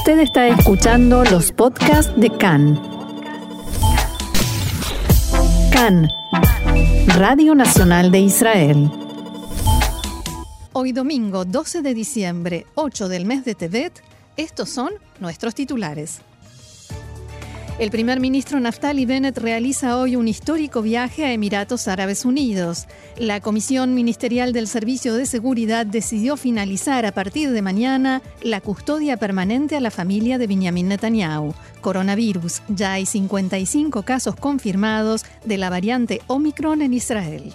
Usted está escuchando los podcasts de CAN. CAN, Radio Nacional de Israel. Hoy domingo 12 de diciembre, 8 del mes de Tebet, estos son nuestros titulares. El primer ministro Naftali Bennett realiza hoy un histórico viaje a Emiratos Árabes Unidos. La Comisión Ministerial del Servicio de Seguridad decidió finalizar a partir de mañana la custodia permanente a la familia de Benjamin Netanyahu. Coronavirus. Ya hay 55 casos confirmados de la variante Omicron en Israel.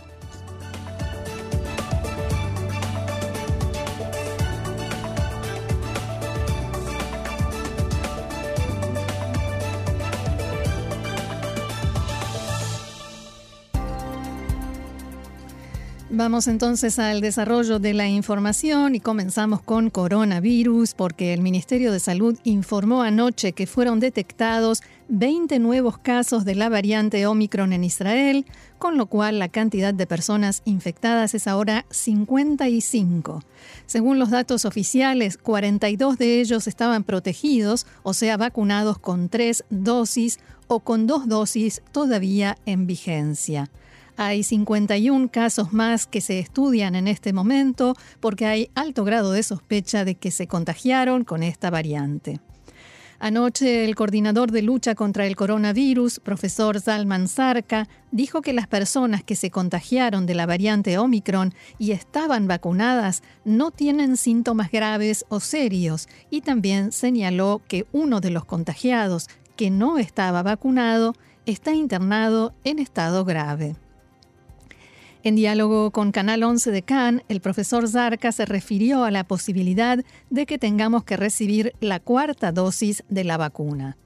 Vamos entonces al desarrollo de la información y comenzamos con coronavirus porque el Ministerio de Salud informó anoche que fueron detectados 20 nuevos casos de la variante Omicron en Israel, con lo cual la cantidad de personas infectadas es ahora 55. Según los datos oficiales, 42 de ellos estaban protegidos, o sea, vacunados con tres dosis o con dos dosis todavía en vigencia. Hay 51 casos más que se estudian en este momento porque hay alto grado de sospecha de que se contagiaron con esta variante. Anoche el coordinador de lucha contra el coronavirus, profesor Salman Sarka, dijo que las personas que se contagiaron de la variante Omicron y estaban vacunadas no tienen síntomas graves o serios y también señaló que uno de los contagiados que no estaba vacunado está internado en estado grave. En diálogo con Canal 11 de Cannes, el profesor Zarca se refirió a la posibilidad de que tengamos que recibir la cuarta dosis de la vacuna.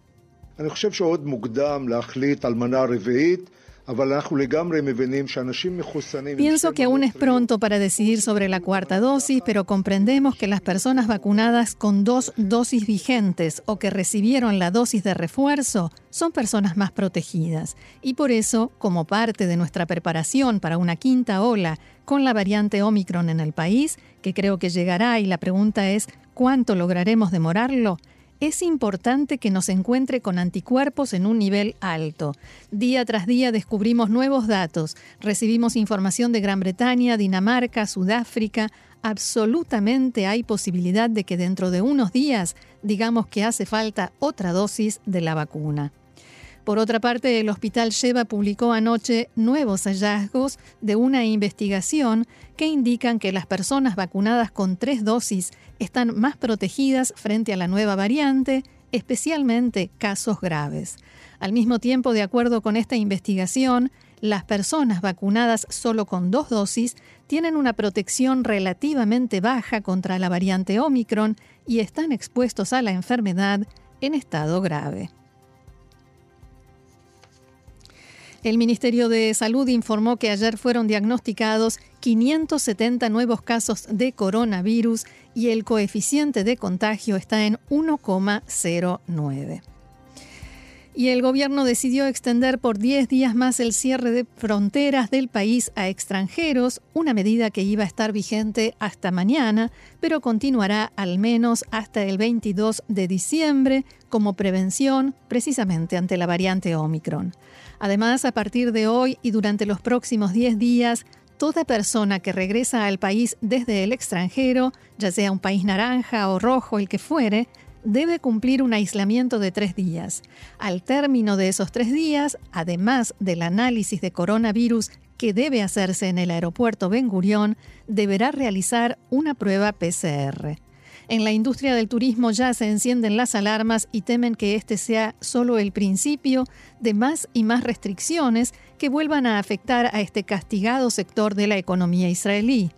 Pienso que aún es pronto para decidir sobre la cuarta dosis, pero comprendemos que las personas vacunadas con dos dosis vigentes o que recibieron la dosis de refuerzo son personas más protegidas. Y por eso, como parte de nuestra preparación para una quinta ola con la variante Omicron en el país, que creo que llegará y la pregunta es, ¿cuánto lograremos demorarlo? Es importante que nos encuentre con anticuerpos en un nivel alto. Día tras día descubrimos nuevos datos, recibimos información de Gran Bretaña, Dinamarca, Sudáfrica. Absolutamente hay posibilidad de que dentro de unos días digamos que hace falta otra dosis de la vacuna. Por otra parte, el Hospital Sheba publicó anoche nuevos hallazgos de una investigación que indican que las personas vacunadas con tres dosis están más protegidas frente a la nueva variante, especialmente casos graves. Al mismo tiempo, de acuerdo con esta investigación, las personas vacunadas solo con dos dosis tienen una protección relativamente baja contra la variante Omicron y están expuestos a la enfermedad en estado grave. El Ministerio de Salud informó que ayer fueron diagnosticados 570 nuevos casos de coronavirus y el coeficiente de contagio está en 1,09 y el gobierno decidió extender por 10 días más el cierre de fronteras del país a extranjeros, una medida que iba a estar vigente hasta mañana, pero continuará al menos hasta el 22 de diciembre como prevención precisamente ante la variante Omicron. Además, a partir de hoy y durante los próximos 10 días, toda persona que regresa al país desde el extranjero, ya sea un país naranja o rojo, el que fuere, debe cumplir un aislamiento de tres días. Al término de esos tres días, además del análisis de coronavirus que debe hacerse en el aeropuerto Ben Gurión, deberá realizar una prueba PCR. En la industria del turismo ya se encienden las alarmas y temen que este sea solo el principio de más y más restricciones que vuelvan a afectar a este castigado sector de la economía israelí.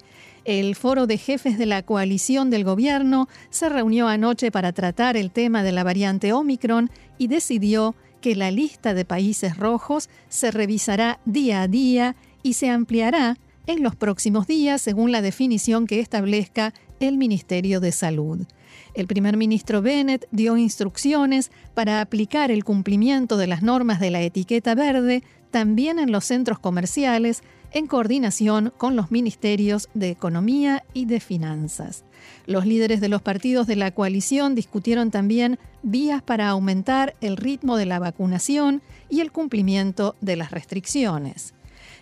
El foro de jefes de la coalición del gobierno se reunió anoche para tratar el tema de la variante Omicron y decidió que la lista de países rojos se revisará día a día y se ampliará en los próximos días según la definición que establezca el Ministerio de Salud. El primer ministro Bennett dio instrucciones para aplicar el cumplimiento de las normas de la etiqueta verde también en los centros comerciales en coordinación con los ministerios de Economía y de Finanzas. Los líderes de los partidos de la coalición discutieron también vías para aumentar el ritmo de la vacunación y el cumplimiento de las restricciones.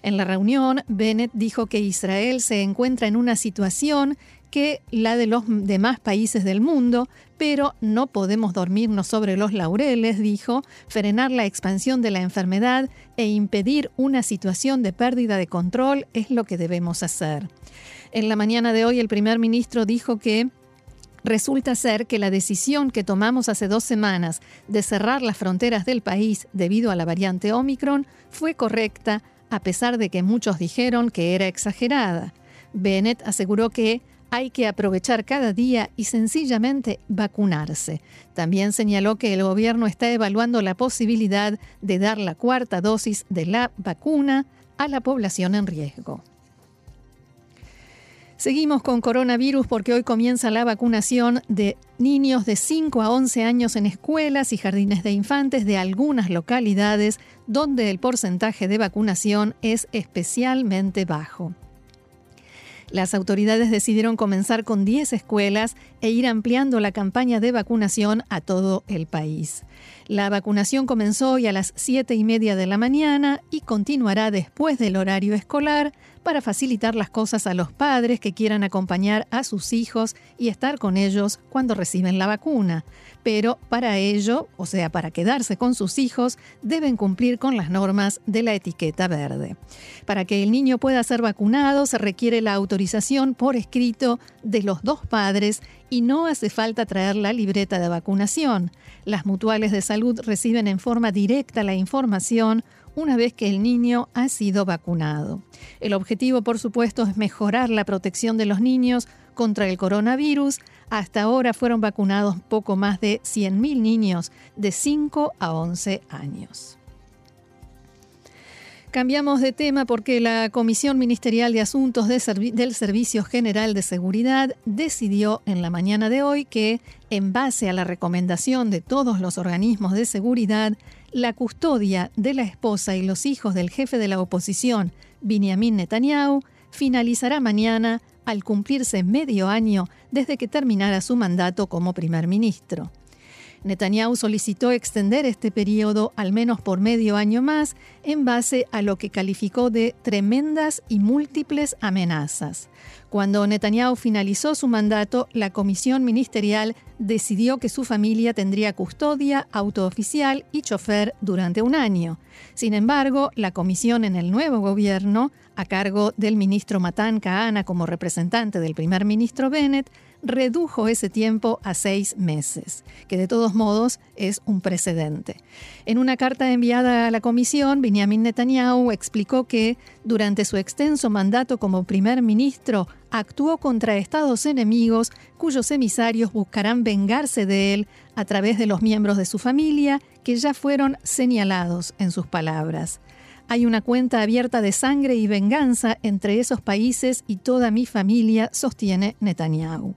En la reunión, Bennett dijo que Israel se encuentra en una situación que la de los demás países del mundo, pero no podemos dormirnos sobre los laureles, dijo, frenar la expansión de la enfermedad e impedir una situación de pérdida de control es lo que debemos hacer. En la mañana de hoy el primer ministro dijo que Resulta ser que la decisión que tomamos hace dos semanas de cerrar las fronteras del país debido a la variante Omicron fue correcta, a pesar de que muchos dijeron que era exagerada. Bennett aseguró que hay que aprovechar cada día y sencillamente vacunarse. También señaló que el gobierno está evaluando la posibilidad de dar la cuarta dosis de la vacuna a la población en riesgo. Seguimos con coronavirus porque hoy comienza la vacunación de niños de 5 a 11 años en escuelas y jardines de infantes de algunas localidades donde el porcentaje de vacunación es especialmente bajo. Las autoridades decidieron comenzar con 10 escuelas e ir ampliando la campaña de vacunación a todo el país. La vacunación comenzó hoy a las 7 y media de la mañana y continuará después del horario escolar para facilitar las cosas a los padres que quieran acompañar a sus hijos y estar con ellos cuando reciben la vacuna. Pero para ello, o sea, para quedarse con sus hijos, deben cumplir con las normas de la etiqueta verde. Para que el niño pueda ser vacunado se requiere la autorización por escrito de los dos padres y no hace falta traer la libreta de vacunación. Las mutuales de salud reciben en forma directa la información una vez que el niño ha sido vacunado. El objetivo, por supuesto, es mejorar la protección de los niños contra el coronavirus. Hasta ahora fueron vacunados poco más de 100.000 niños de 5 a 11 años. Cambiamos de tema porque la Comisión Ministerial de Asuntos del Servicio General de Seguridad decidió en la mañana de hoy que, en base a la recomendación de todos los organismos de seguridad, la custodia de la esposa y los hijos del jefe de la oposición, Benjamin Netanyahu, finalizará mañana al cumplirse medio año desde que terminara su mandato como primer ministro. Netanyahu solicitó extender este periodo al menos por medio año más en base a lo que calificó de tremendas y múltiples amenazas. Cuando Netanyahu finalizó su mandato, la comisión ministerial decidió que su familia tendría custodia, auto oficial y chofer durante un año. Sin embargo, la comisión en el nuevo gobierno, a cargo del ministro Matan Kahana como representante del primer ministro Bennett, redujo ese tiempo a seis meses, que de todos modos es un precedente. En una carta enviada a la comisión, Benjamin Netanyahu explicó que durante su extenso mandato como primer ministro actuó contra estados enemigos cuyos emisarios buscarán vengarse de él a través de los miembros de su familia que ya fueron señalados en sus palabras. Hay una cuenta abierta de sangre y venganza entre esos países y toda mi familia, sostiene Netanyahu.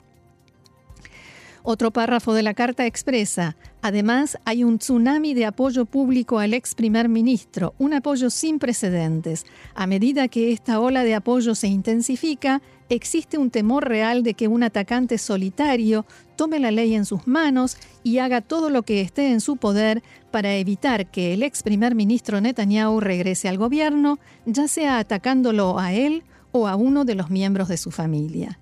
Otro párrafo de la carta expresa, además hay un tsunami de apoyo público al ex primer ministro, un apoyo sin precedentes. A medida que esta ola de apoyo se intensifica, existe un temor real de que un atacante solitario tome la ley en sus manos y haga todo lo que esté en su poder para evitar que el ex primer ministro Netanyahu regrese al gobierno, ya sea atacándolo a él o a uno de los miembros de su familia.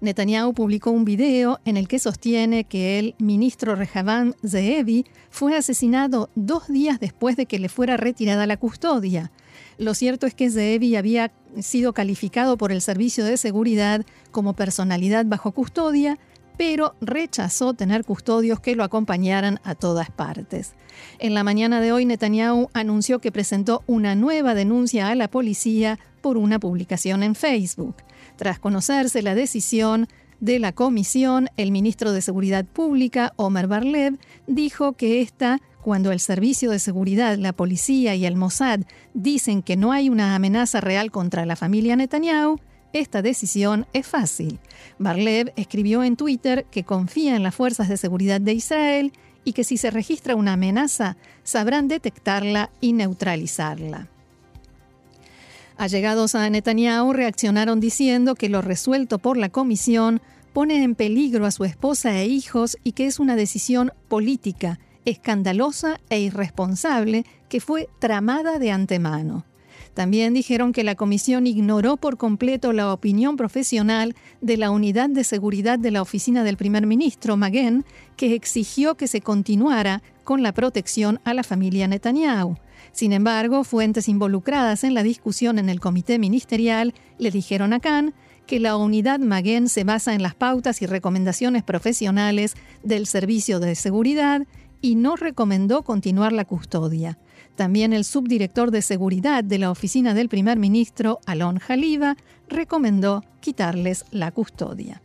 Netanyahu publicó un video en el que sostiene que el ministro Rehavam Zeevi fue asesinado dos días después de que le fuera retirada la custodia. Lo cierto es que Zeevi había sido calificado por el Servicio de Seguridad como personalidad bajo custodia, pero rechazó tener custodios que lo acompañaran a todas partes. En la mañana de hoy, Netanyahu anunció que presentó una nueva denuncia a la policía por una publicación en Facebook. Tras conocerse la decisión de la comisión, el ministro de Seguridad Pública, Omer Barlev, dijo que esta, cuando el Servicio de Seguridad, la policía y el Mossad dicen que no hay una amenaza real contra la familia Netanyahu, esta decisión es fácil. Barlev escribió en Twitter que confía en las fuerzas de seguridad de Israel y que si se registra una amenaza, sabrán detectarla y neutralizarla. Allegados a Netanyahu reaccionaron diciendo que lo resuelto por la comisión pone en peligro a su esposa e hijos y que es una decisión política, escandalosa e irresponsable que fue tramada de antemano. También dijeron que la comisión ignoró por completo la opinión profesional de la unidad de seguridad de la oficina del primer ministro, Maguen, que exigió que se continuara con la protección a la familia Netanyahu. Sin embargo, fuentes involucradas en la discusión en el comité ministerial le dijeron a Khan que la unidad Maguen se basa en las pautas y recomendaciones profesionales del Servicio de Seguridad y no recomendó continuar la custodia. También el subdirector de seguridad de la oficina del primer ministro, Alon Jaliba, recomendó quitarles la custodia.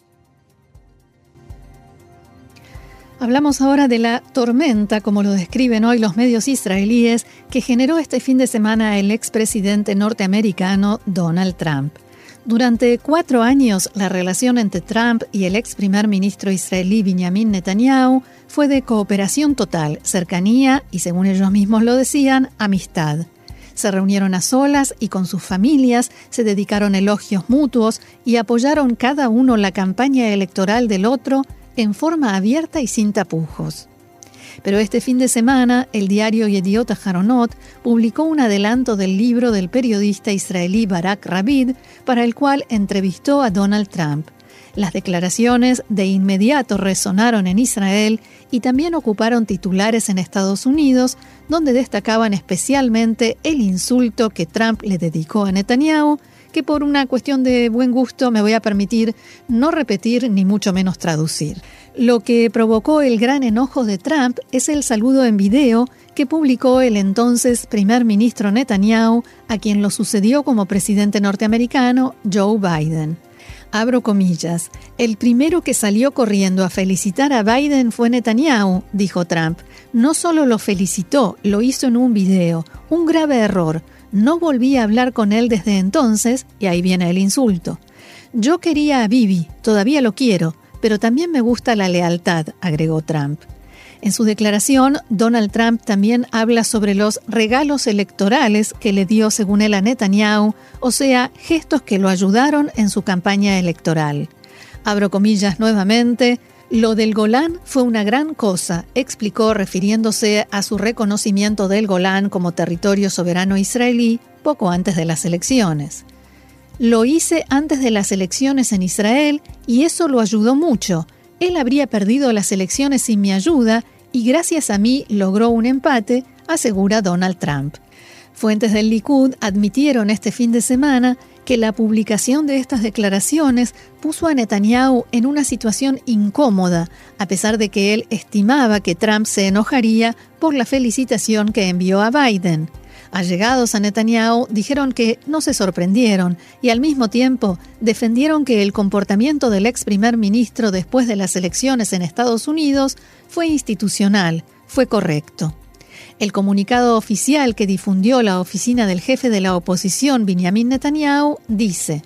Hablamos ahora de la tormenta, como lo describen hoy los medios israelíes, que generó este fin de semana el expresidente norteamericano Donald Trump. Durante cuatro años, la relación entre Trump y el ex primer ministro israelí Benjamin Netanyahu fue de cooperación total, cercanía y, según ellos mismos lo decían, amistad. Se reunieron a solas y con sus familias, se dedicaron elogios mutuos y apoyaron cada uno la campaña electoral del otro en forma abierta y sin tapujos. Pero este fin de semana, el diario Yediot Haronot publicó un adelanto del libro del periodista israelí Barak Rabid, para el cual entrevistó a Donald Trump. Las declaraciones de inmediato resonaron en Israel y también ocuparon titulares en Estados Unidos, donde destacaban especialmente el insulto que Trump le dedicó a Netanyahu, que por una cuestión de buen gusto me voy a permitir no repetir ni mucho menos traducir. Lo que provocó el gran enojo de Trump es el saludo en video que publicó el entonces primer ministro Netanyahu, a quien lo sucedió como presidente norteamericano Joe Biden. Abro comillas. El primero que salió corriendo a felicitar a Biden fue Netanyahu, dijo Trump. No solo lo felicitó, lo hizo en un video. Un grave error. No volví a hablar con él desde entonces, y ahí viene el insulto. Yo quería a Bibi, todavía lo quiero, pero también me gusta la lealtad, agregó Trump. En su declaración, Donald Trump también habla sobre los regalos electorales que le dio, según él, a Netanyahu, o sea, gestos que lo ayudaron en su campaña electoral. Abro comillas nuevamente, lo del Golán fue una gran cosa, explicó refiriéndose a su reconocimiento del Golán como territorio soberano israelí poco antes de las elecciones. Lo hice antes de las elecciones en Israel y eso lo ayudó mucho, él habría perdido las elecciones sin mi ayuda y gracias a mí logró un empate, asegura Donald Trump. Fuentes del Likud admitieron este fin de semana que la publicación de estas declaraciones puso a Netanyahu en una situación incómoda, a pesar de que él estimaba que Trump se enojaría por la felicitación que envió a Biden. Allegados a Netanyahu dijeron que no se sorprendieron y al mismo tiempo defendieron que el comportamiento del ex primer ministro después de las elecciones en Estados Unidos fue institucional, fue correcto. El comunicado oficial que difundió la oficina del jefe de la oposición, Benjamin Netanyahu, dice,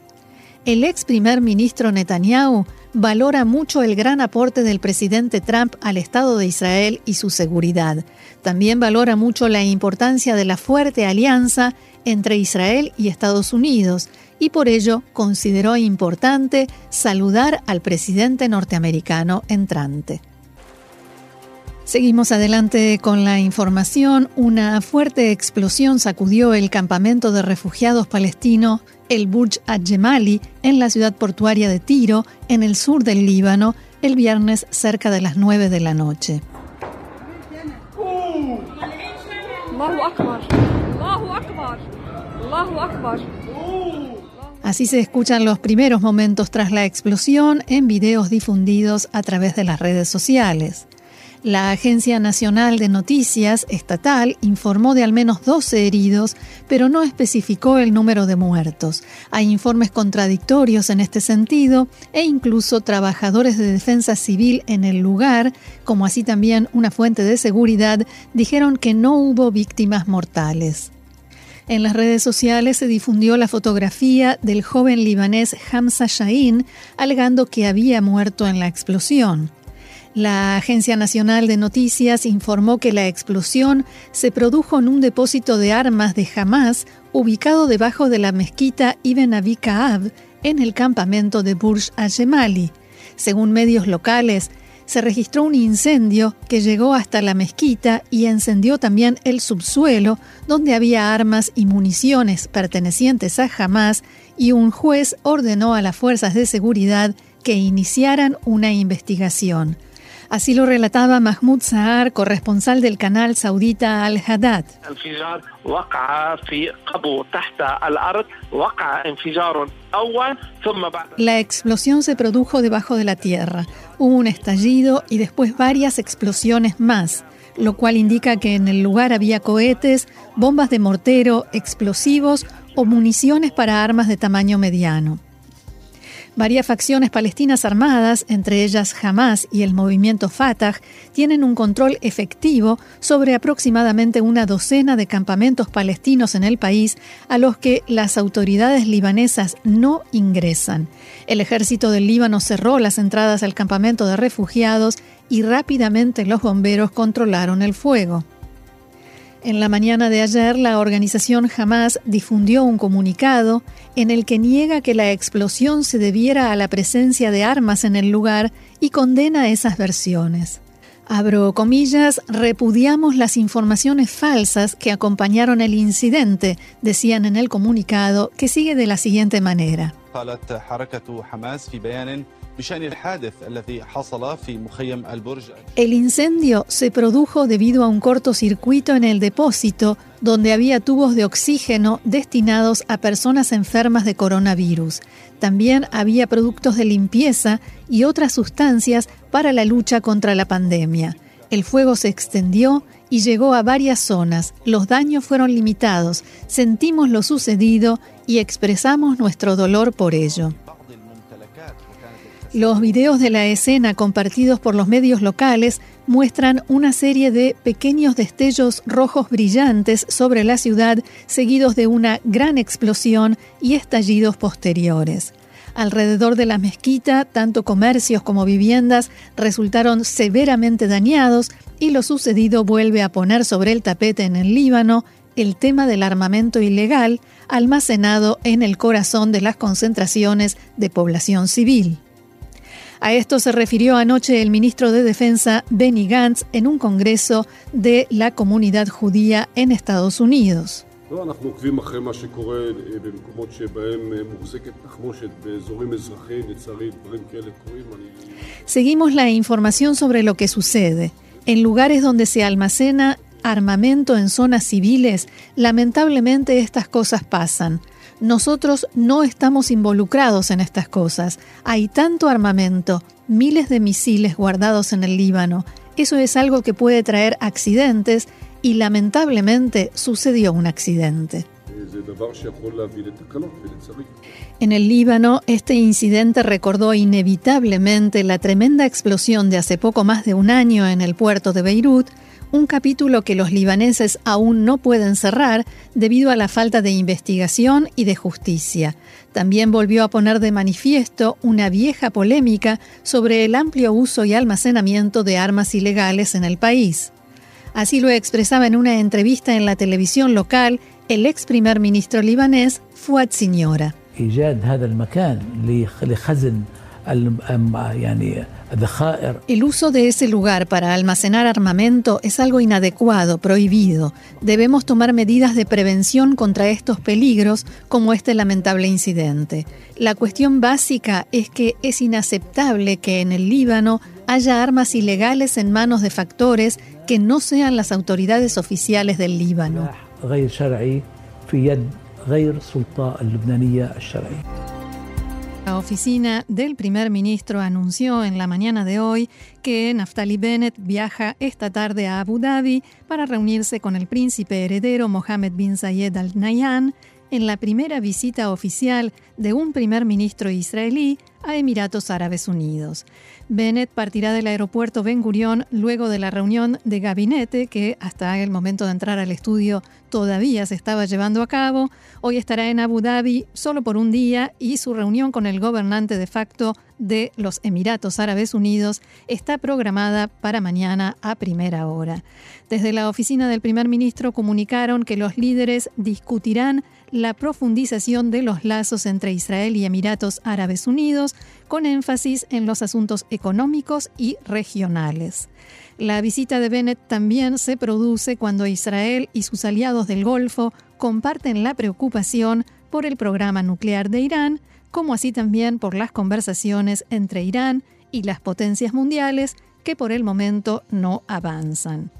el ex primer ministro Netanyahu valora mucho el gran aporte del presidente Trump al Estado de Israel y su seguridad. También valora mucho la importancia de la fuerte alianza entre Israel y Estados Unidos y por ello consideró importante saludar al presidente norteamericano entrante. Seguimos adelante con la información. Una fuerte explosión sacudió el campamento de refugiados palestinos, el Burj al-Jemali, en la ciudad portuaria de Tiro, en el sur del Líbano, el viernes cerca de las 9 de la noche. Así se escuchan los primeros momentos tras la explosión en videos difundidos a través de las redes sociales. La Agencia Nacional de Noticias Estatal informó de al menos 12 heridos, pero no especificó el número de muertos. Hay informes contradictorios en este sentido e incluso trabajadores de defensa civil en el lugar, como así también una fuente de seguridad, dijeron que no hubo víctimas mortales. En las redes sociales se difundió la fotografía del joven libanés Hamza Shahin, alegando que había muerto en la explosión. La Agencia Nacional de Noticias informó que la explosión se produjo en un depósito de armas de Hamas ubicado debajo de la mezquita Ibn Abi Ka'ab en el campamento de Burj al-Jemali. Según medios locales, se registró un incendio que llegó hasta la mezquita y encendió también el subsuelo, donde había armas y municiones pertenecientes a Hamas, y un juez ordenó a las fuerzas de seguridad que iniciaran una investigación. Así lo relataba Mahmoud Sahar, corresponsal del canal saudita Al Haddad. La explosión se produjo debajo de la tierra. Hubo un estallido y después varias explosiones más, lo cual indica que en el lugar había cohetes, bombas de mortero, explosivos o municiones para armas de tamaño mediano. Varias facciones palestinas armadas, entre ellas Hamas y el movimiento Fatah, tienen un control efectivo sobre aproximadamente una docena de campamentos palestinos en el país a los que las autoridades libanesas no ingresan. El ejército del Líbano cerró las entradas al campamento de refugiados y rápidamente los bomberos controlaron el fuego. En la mañana de ayer, la organización Hamas difundió un comunicado en el que niega que la explosión se debiera a la presencia de armas en el lugar y condena esas versiones. Abro comillas, repudiamos las informaciones falsas que acompañaron el incidente, decían en el comunicado, que sigue de la siguiente manera. El incendio se produjo debido a un cortocircuito en el depósito donde había tubos de oxígeno destinados a personas enfermas de coronavirus. También había productos de limpieza y otras sustancias para la lucha contra la pandemia. El fuego se extendió y llegó a varias zonas. Los daños fueron limitados. Sentimos lo sucedido y expresamos nuestro dolor por ello. Los videos de la escena compartidos por los medios locales muestran una serie de pequeños destellos rojos brillantes sobre la ciudad, seguidos de una gran explosión y estallidos posteriores. Alrededor de la mezquita, tanto comercios como viviendas resultaron severamente dañados y lo sucedido vuelve a poner sobre el tapete en el Líbano el tema del armamento ilegal almacenado en el corazón de las concentraciones de población civil. A esto se refirió anoche el ministro de Defensa Benny Gantz en un congreso de la comunidad judía en Estados Unidos. Seguimos la información sobre lo que sucede. En lugares donde se almacena armamento en zonas civiles, lamentablemente estas cosas pasan. Nosotros no estamos involucrados en estas cosas. Hay tanto armamento, miles de misiles guardados en el Líbano. Eso es algo que puede traer accidentes y lamentablemente sucedió un accidente. En el Líbano, este incidente recordó inevitablemente la tremenda explosión de hace poco más de un año en el puerto de Beirut, un capítulo que los libaneses aún no pueden cerrar debido a la falta de investigación y de justicia. También volvió a poner de manifiesto una vieja polémica sobre el amplio uso y almacenamiento de armas ilegales en el país. Así lo expresaba en una entrevista en la televisión local el ex primer ministro libanés Fuad Signora. El uso de ese lugar para almacenar armamento es algo inadecuado, prohibido. Debemos tomar medidas de prevención contra estos peligros, como este lamentable incidente. La cuestión básica es que es inaceptable que en el Líbano haya armas ilegales en manos de factores que no sean las autoridades oficiales del Líbano. La oficina del primer ministro anunció en la mañana de hoy que Naftali Bennett viaja esta tarde a Abu Dhabi para reunirse con el príncipe heredero Mohammed bin Zayed Al Nahyan en la primera visita oficial de un primer ministro israelí a Emiratos Árabes Unidos. Bennett partirá del aeropuerto Ben Gurion luego de la reunión de gabinete que hasta el momento de entrar al estudio todavía se estaba llevando a cabo. Hoy estará en Abu Dhabi solo por un día y su reunión con el gobernante de facto de los Emiratos Árabes Unidos está programada para mañana a primera hora. Desde la oficina del primer ministro comunicaron que los líderes discutirán la profundización de los lazos entre Israel y Emiratos Árabes Unidos, con énfasis en los asuntos económicos y regionales. La visita de Bennett también se produce cuando Israel y sus aliados del Golfo comparten la preocupación por el programa nuclear de Irán, como así también por las conversaciones entre Irán y las potencias mundiales que por el momento no avanzan.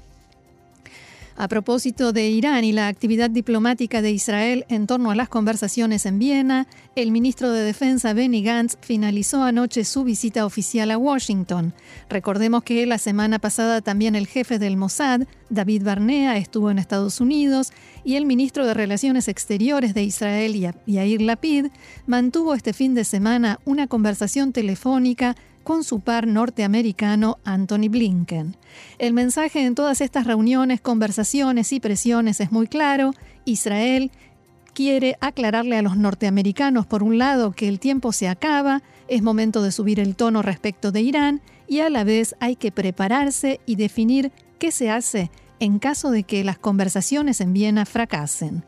A propósito de Irán y la actividad diplomática de Israel en torno a las conversaciones en Viena, el ministro de Defensa Benny Gantz finalizó anoche su visita oficial a Washington. Recordemos que la semana pasada también el jefe del Mossad, David Barnea, estuvo en Estados Unidos y el ministro de Relaciones Exteriores de Israel, Yair Lapid, mantuvo este fin de semana una conversación telefónica con su par norteamericano Anthony Blinken. El mensaje en todas estas reuniones, conversaciones y presiones es muy claro. Israel quiere aclararle a los norteamericanos, por un lado, que el tiempo se acaba, es momento de subir el tono respecto de Irán y a la vez hay que prepararse y definir qué se hace en caso de que las conversaciones en Viena fracasen.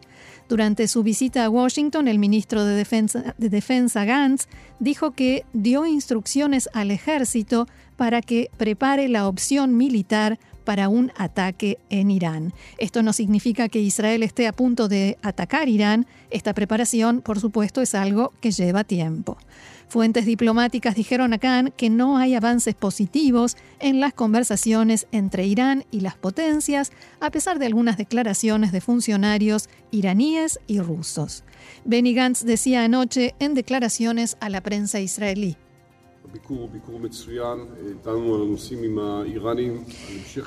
Durante su visita a Washington, el ministro de Defensa, de Defensa Gantz dijo que dio instrucciones al ejército para que prepare la opción militar para un ataque en Irán. Esto no significa que Israel esté a punto de atacar Irán. Esta preparación, por supuesto, es algo que lleva tiempo. Fuentes diplomáticas dijeron a Khan que no hay avances positivos en las conversaciones entre Irán y las potencias, a pesar de algunas declaraciones de funcionarios iraníes y rusos. Benny Gantz decía anoche en declaraciones a la prensa israelí.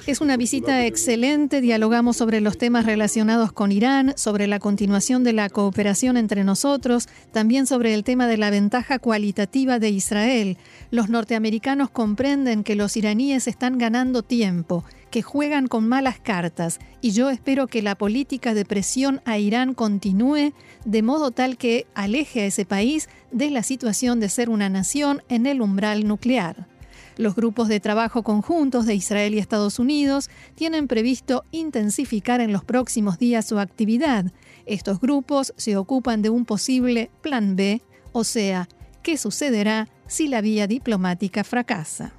Es una visita excelente, dialogamos sobre los temas relacionados con Irán, sobre la continuación de la cooperación entre nosotros, también sobre el tema de la ventaja cualitativa de Israel. Los norteamericanos comprenden que los iraníes están ganando tiempo que juegan con malas cartas y yo espero que la política de presión a Irán continúe de modo tal que aleje a ese país de la situación de ser una nación en el umbral nuclear. Los grupos de trabajo conjuntos de Israel y Estados Unidos tienen previsto intensificar en los próximos días su actividad. Estos grupos se ocupan de un posible plan B, o sea, ¿qué sucederá si la vía diplomática fracasa?